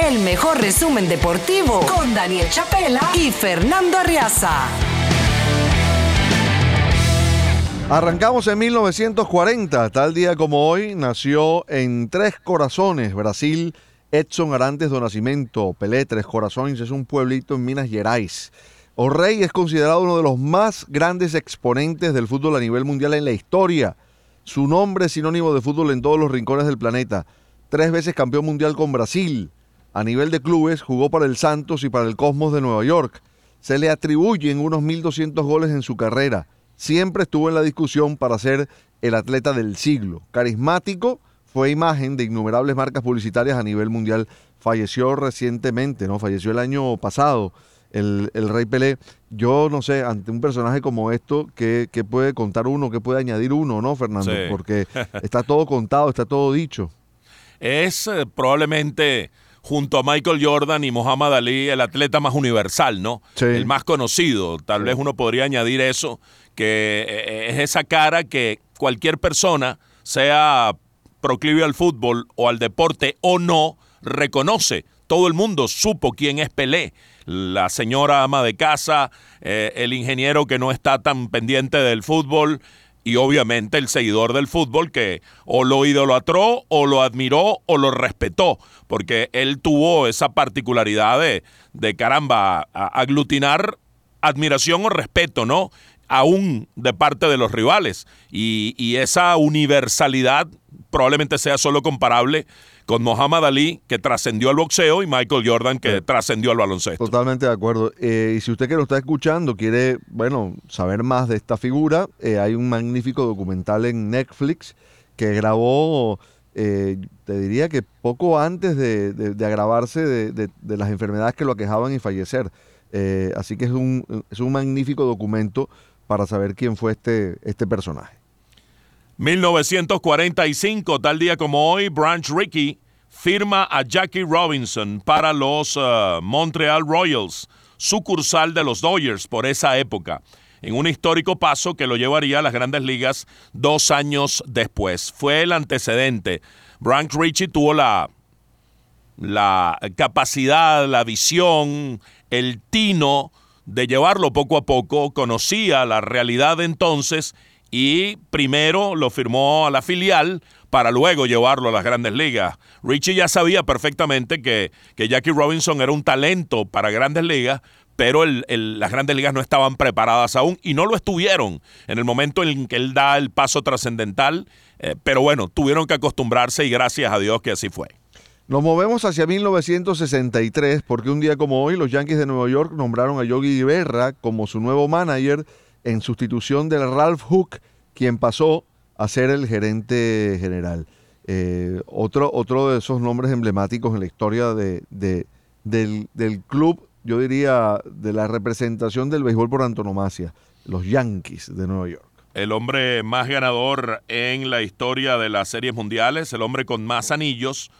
El mejor resumen deportivo con Daniel Chapela y Fernando Arriaza. Arrancamos en 1940, tal día como hoy, nació en Tres Corazones, Brasil, Edson Arantes do Nascimento. Pelé, Tres Corazones, es un pueblito en Minas Gerais. O'Reilly es considerado uno de los más grandes exponentes del fútbol a nivel mundial en la historia. Su nombre es sinónimo de fútbol en todos los rincones del planeta. Tres veces campeón mundial con Brasil. A nivel de clubes, jugó para el Santos y para el Cosmos de Nueva York. Se le atribuyen unos 1.200 goles en su carrera siempre estuvo en la discusión para ser el atleta del siglo. Carismático, fue imagen de innumerables marcas publicitarias a nivel mundial. Falleció recientemente, ¿no? Falleció el año pasado el, Rey Pelé. Yo no sé, ante un personaje como esto, ¿qué, puede contar uno, qué puede añadir uno, ¿no, Fernando? Porque está todo contado, está todo dicho. Es eh, probablemente junto a Michael Jordan y Muhammad Ali el atleta más universal, ¿no? El más conocido. Tal vez uno podría añadir eso que eh, es esa cara que cualquier persona, sea proclive al fútbol o al deporte o no, reconoce. Todo el mundo supo quién es Pelé. La señora ama de casa, eh, el ingeniero que no está tan pendiente del fútbol y obviamente el seguidor del fútbol que o lo idolatró o lo admiró o lo respetó, porque él tuvo esa particularidad de, de caramba, aglutinar admiración o respeto, ¿no? aún de parte de los rivales. Y, esa universalidad probablemente sea solo comparable con Muhammad Ali, que trascendió al boxeo, y Michael Jordan, que trascendió al baloncesto. Totalmente de acuerdo. Eh, y si usted que lo está escuchando quiere, bueno, saber más de esta figura, eh, hay un magnífico documental en Netflix que grabó, eh, te diría que poco antes de, agravarse de, de, las enfermedades que lo aquejaban y fallecer. así que es un, es un magnífico documento para saber quién fue este, este personaje. 1945, tal día como hoy, Branch Rickey firma a Jackie Robinson para los uh, Montreal Royals, sucursal de los Dodgers por esa época, en un histórico paso que lo llevaría a las grandes ligas dos años después. Fue el antecedente. Branch Rickey tuvo la, la capacidad, la visión, el tino de llevarlo poco a poco, conocía la realidad entonces y primero lo firmó a la filial para luego llevarlo a las grandes ligas. Richie ya sabía perfectamente que, que Jackie Robinson era un talento para grandes ligas, pero las grandes ligas no estaban preparadas aún y no lo estuvieron en el momento en que él da el paso trascendental, eh, pero bueno, tuvieron que acostumbrarse y gracias a Dios que así fue. Nos movemos hacia 1963 porque un día como hoy los Yankees de Nueva York nombraron a Yogi Berra como su nuevo manager en sustitución del Ralph Hook, quien pasó a ser el gerente general. Eh, otro, otro de esos nombres emblemáticos en la historia de, del, del, club, yo diría, de la representación del béisbol por antonomasia, los Yankees de Nueva York. El hombre más ganador en la historia de las series mundiales, el hombre con más anillos,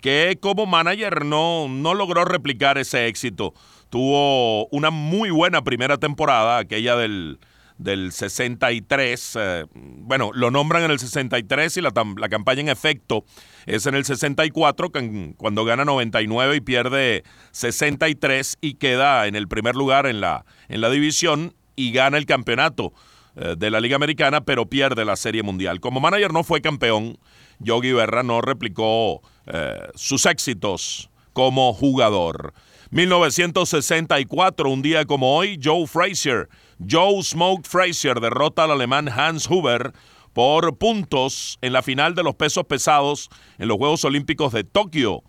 que como manager no, no logró replicar ese éxito. Tuvo una muy buena primera temporada, aquella del, del 63. Eh, bueno, lo nombran en el 63 y la, la, campaña en efecto es en el 64, cuando gana 99 y pierde 63 y queda en el primer lugar en la, en la división y gana el campeonato eh, de la Liga Americana, pero pierde la Serie Mundial. Como manager no fue campeón, Yogi Berra no replicó eh, sus éxitos como jugador. 1964, un día como hoy, Joe Frazier, Joe Smoke Frazier derrota al alemán Hans Huber por puntos en la final de los pesos pesados en los Juegos Olímpicos de Tokio.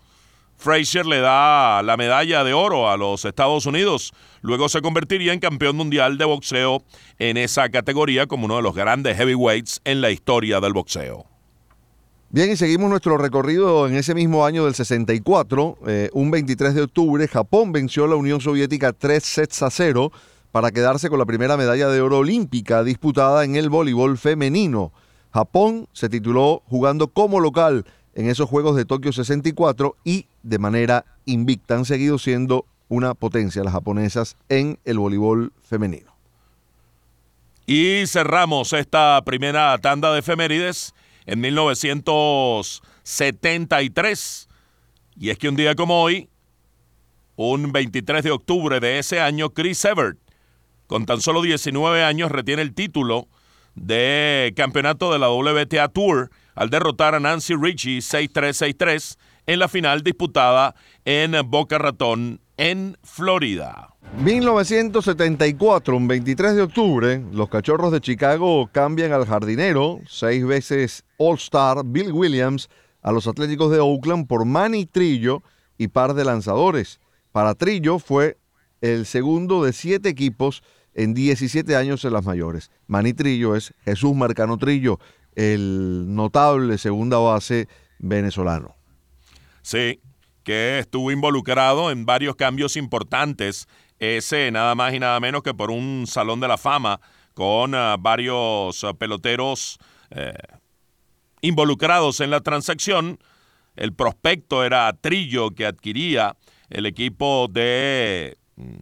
Frazier le da la medalla de oro a los Estados Unidos. Luego se convertiría en campeón mundial de boxeo en esa categoría como uno de los grandes heavyweights en la historia del boxeo. Bien, y seguimos nuestro recorrido en ese mismo año del 64. Eh, un 23 de octubre, Japón venció a la Unión Soviética 3 sets a 0 para quedarse con la primera medalla de oro olímpica disputada en el voleibol femenino. Japón se tituló jugando como local en esos Juegos de Tokio 64 y de manera invicta han seguido siendo una potencia las japonesas en el voleibol femenino. Y cerramos esta primera tanda de efemérides en 1973. Y es que un día como hoy, un 23 de octubre de ese año, Chris Evert, con tan solo 19 años, retiene el título de campeonato de la WTA Tour al derrotar a Nancy Ritchie 6-3-6-3 en la final disputada en Boca Ratón, en Florida. 1974, un 23 de octubre, los Cachorros de Chicago cambian al jardinero, seis veces All-Star Bill Williams, a los Atléticos de Oakland por Manny Trillo y par de lanzadores. Para Trillo fue el segundo de siete equipos en 17 años en las mayores. Manny Trillo es Jesús Marcano Trillo, el notable segunda base venezolano. Sí, que estuvo involucrado en varios cambios importantes, ese nada más y nada menos que por un salón de la fama con ah, varios ah, peloteros eh, involucrados en la transacción. El prospecto era Trillo que adquiría el equipo de mm,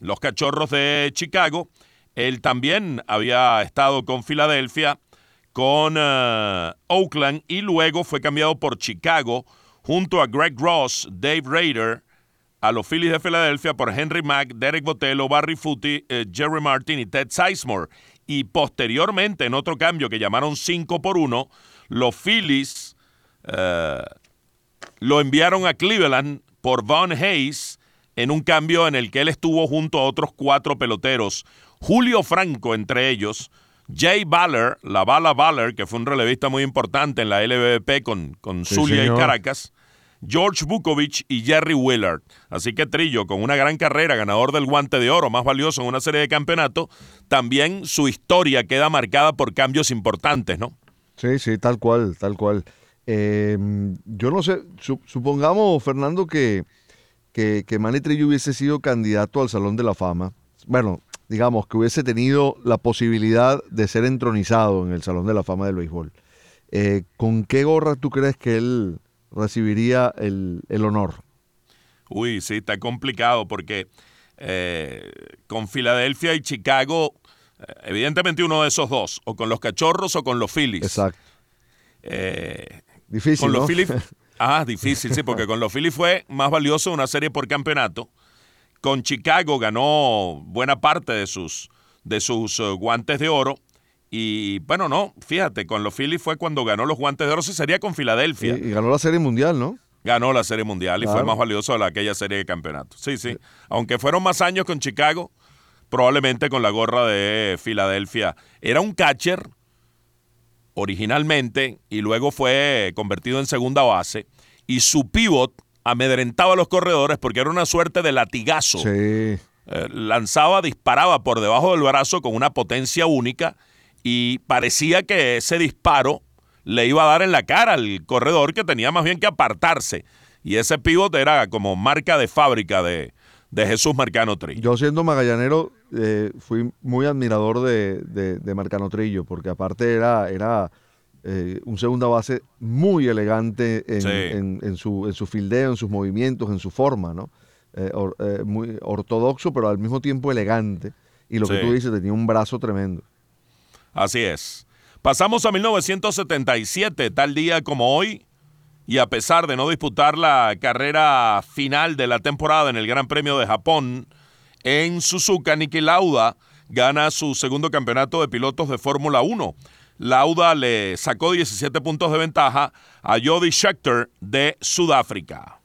los Cachorros de Chicago. Él también había estado con Filadelfia, con eh, Oakland y luego fue cambiado por Chicago junto a Greg Ross, Dave Rader, a los Phillies de Filadelfia por Henry Mack, Derek Botello, Barry Footy, eh, Jerry Martin y Ted Sizemore. Y posteriormente, en otro cambio que llamaron 5 por 1, los Phillies eh, lo enviaron a Cleveland por Von Hayes en un cambio en el que él estuvo junto a otros cuatro peloteros, Julio Franco entre ellos, Jay Baller, la bala Baller, que fue un relevista muy importante en la LVP con, con Zulia y Caracas, George Bukovic y Jerry Willard. Así que Trillo, con una gran carrera, ganador del guante de oro, más valioso en una serie de campeonatos, también su historia queda marcada por cambios importantes, ¿no? Sí, sí, tal cual, tal cual. Em, yo no sé, supongamos, Fernando, que que, que Manny Trillo hubiese sido candidato al Salón de la Fama, bueno, digamos que hubiese tenido la posibilidad de ser entronizado en el Salón de la Fama del béisbol, eh, ¿con qué gorra tú crees que él recibiría el, honor? Uy, sí, está complicado porque eh, con Filadelfia y Chicago, eh, evidentemente uno de esos dos, o con los Cachorros o con los Phillies. Exacto. Difícil. Con los Phillies, Ah, difícil, sí, porque con los Phillies fue más valioso una serie por campeonato. Con Chicago ganó buena parte de sus, de sus eh, guantes de oro. Y bueno, no, fíjate, con los Phillies fue cuando ganó los guantes de oro, sí sería con Filadelfia. Y, ganó la serie mundial, ¿no? Ganó la serie mundial y fue más valioso de aquella serie de campeonato. Sí, sí. Aunque fueron más años con Chicago, probablemente con la gorra de Filadelfia. Era un catcher originalmente y luego fue convertido en segunda base. Y su pivot amedrentaba a los corredores porque era una suerte de latigazo. Sí. Eh, lanzaba, disparaba por debajo del brazo con una potencia única y parecía que ese disparo le iba a dar en la cara al corredor que tenía más bien que apartarse. Y ese pivot era como marca de fábrica de, de Jesús Marcano Trillo. Yo siendo magallanero eh, fui muy admirador de, de, Marcano Trillo, porque aparte era, era eh, un segunda base muy elegante en, en, su, en su fildeo, en sus movimientos, en su forma, ¿no? Eh, muy ortodoxo, pero al mismo tiempo elegante. Y lo que tú dices, tenía un brazo tremendo. Así es. Pasamos a 1977, tal día como hoy, y a pesar de no disputar la carrera final de la temporada en el Gran Premio de Japón, en Suzuka, Niki Lauda gana su segundo campeonato de pilotos de Fórmula 1. Lauda le sacó 17 puntos de ventaja a Jody Scheckter de Sudáfrica.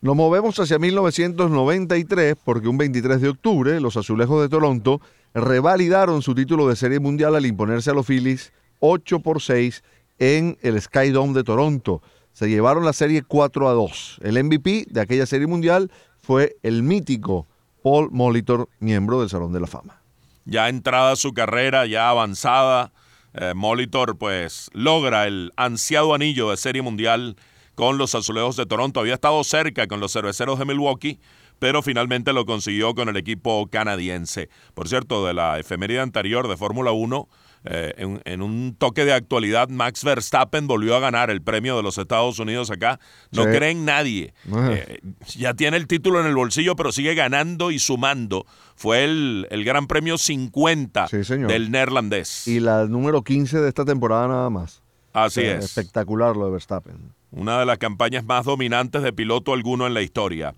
Nos movemos hacia 1993 porque un 23 de octubre los Azulejos de Toronto revalidaron su título de Serie Mundial al imponerse a los Phillies 8 por 6 en el Skydome de Toronto se llevaron la serie 4 a 2. El MVP de aquella serie mundial fue el mítico Paul Molitor, miembro del Salón de la Fama. Ya entrada su carrera, ya avanzada, eh, Molitor pues logra el ansiado anillo de serie mundial con los Azulejos de Toronto. Había estado cerca con los Cerveceros de Milwaukee, pero finalmente lo consiguió con el equipo canadiense. Por cierto, de la efeméride anterior de Fórmula 1, eh, en, un toque de actualidad, Max Verstappen volvió a ganar el premio de los Estados Unidos acá. No creen nadie. Eh, ya tiene el título en el bolsillo, pero sigue ganando y sumando. Fue el, Gran Premio 50 del neerlandés. Y la número 15 de esta temporada nada más. Así es. Espectacular lo de Verstappen. Una de las campañas más dominantes de piloto alguno en la historia.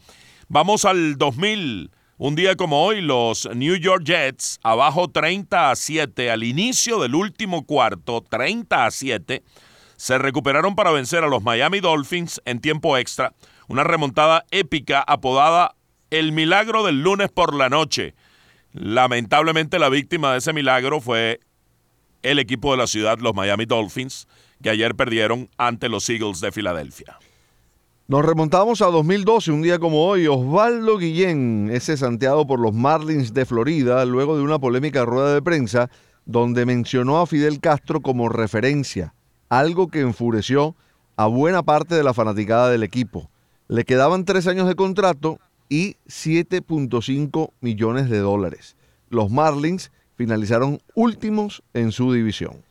Vamos al 2000. Un día como hoy, los New York Jets, abajo 30 a 7, al inicio del último cuarto, 30 a 7, se recuperaron para vencer a los Miami Dolphins en tiempo extra. Una remontada épica apodada El Milagro del lunes por la noche. Lamentablemente la víctima de ese milagro fue el equipo de la ciudad, los Miami Dolphins, que ayer perdieron ante los Eagles de Filadelfia. Nos remontamos a 2012, un día como hoy. Osvaldo Guillén es cesanteado por los Marlins de Florida luego de una polémica rueda de prensa donde mencionó a Fidel Castro como referencia, algo que enfureció a buena parte de la fanaticada del equipo. Le quedaban tres años de contrato y 7.5 millones de dólares. Los Marlins finalizaron últimos en su división.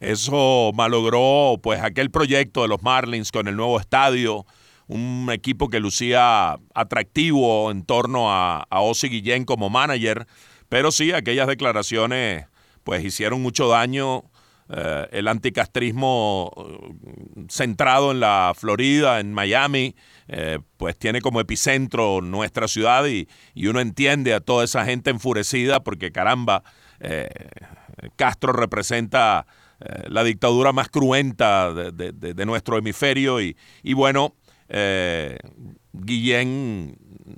Eso malogró pues aquel proyecto de los Marlins con el nuevo estadio, un equipo que lucía atractivo en torno a, a Ozzy Guillén como manager, pero sí, aquellas declaraciones pues hicieron mucho daño. Eh, el anticastrismo eh, centrado en la Florida, en Miami, eh, pues tiene como epicentro nuestra ciudad y, y, uno entiende a toda esa gente enfurecida porque caramba, Castro representa eh, la dictadura más cruenta de, nuestro hemisferio y, bueno, eh, Guillén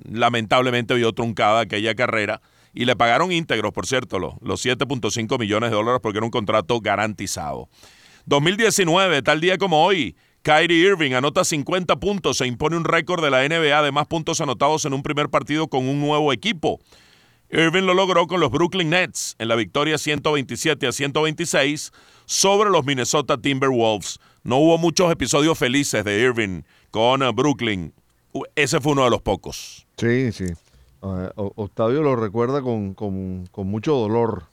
lamentablemente vio truncada aquella carrera y le pagaron íntegros, por cierto, los, los 7.5 millones de dólares porque era un contrato garantizado. 2019, tal día como hoy, Kyrie Irving anota 50 puntos, se impone un récord de la NBA de más puntos anotados en un primer partido con un nuevo equipo. Irving lo logró con los Brooklyn Nets en la victoria 127 a 126 sobre los Minnesota Timberwolves. No hubo muchos episodios felices de Irving con eh, Brooklyn. Ese fue uno de los pocos. Sí, sí. Octavio lo recuerda con, mucho dolor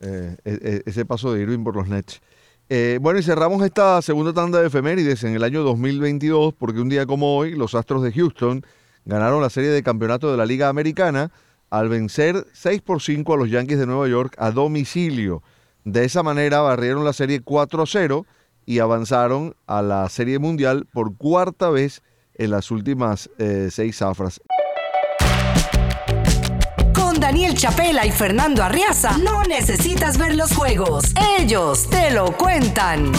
eh, e, e, ese paso de Irving por los Nets. Eh, bueno, y cerramos esta segunda tanda de efemérides en el año 2022 porque un día como hoy los Astros de Houston ganaron la serie de campeonato de la Liga Americana al vencer 6 por 5 a los Yankees de Nueva York a domicilio. De esa manera barrieron la serie 4-0 y avanzaron a la serie mundial por cuarta vez en las últimas eh, seis zafras. Con Daniel Chapela y Fernando Arriaza no necesitas ver los juegos, ellos te lo cuentan.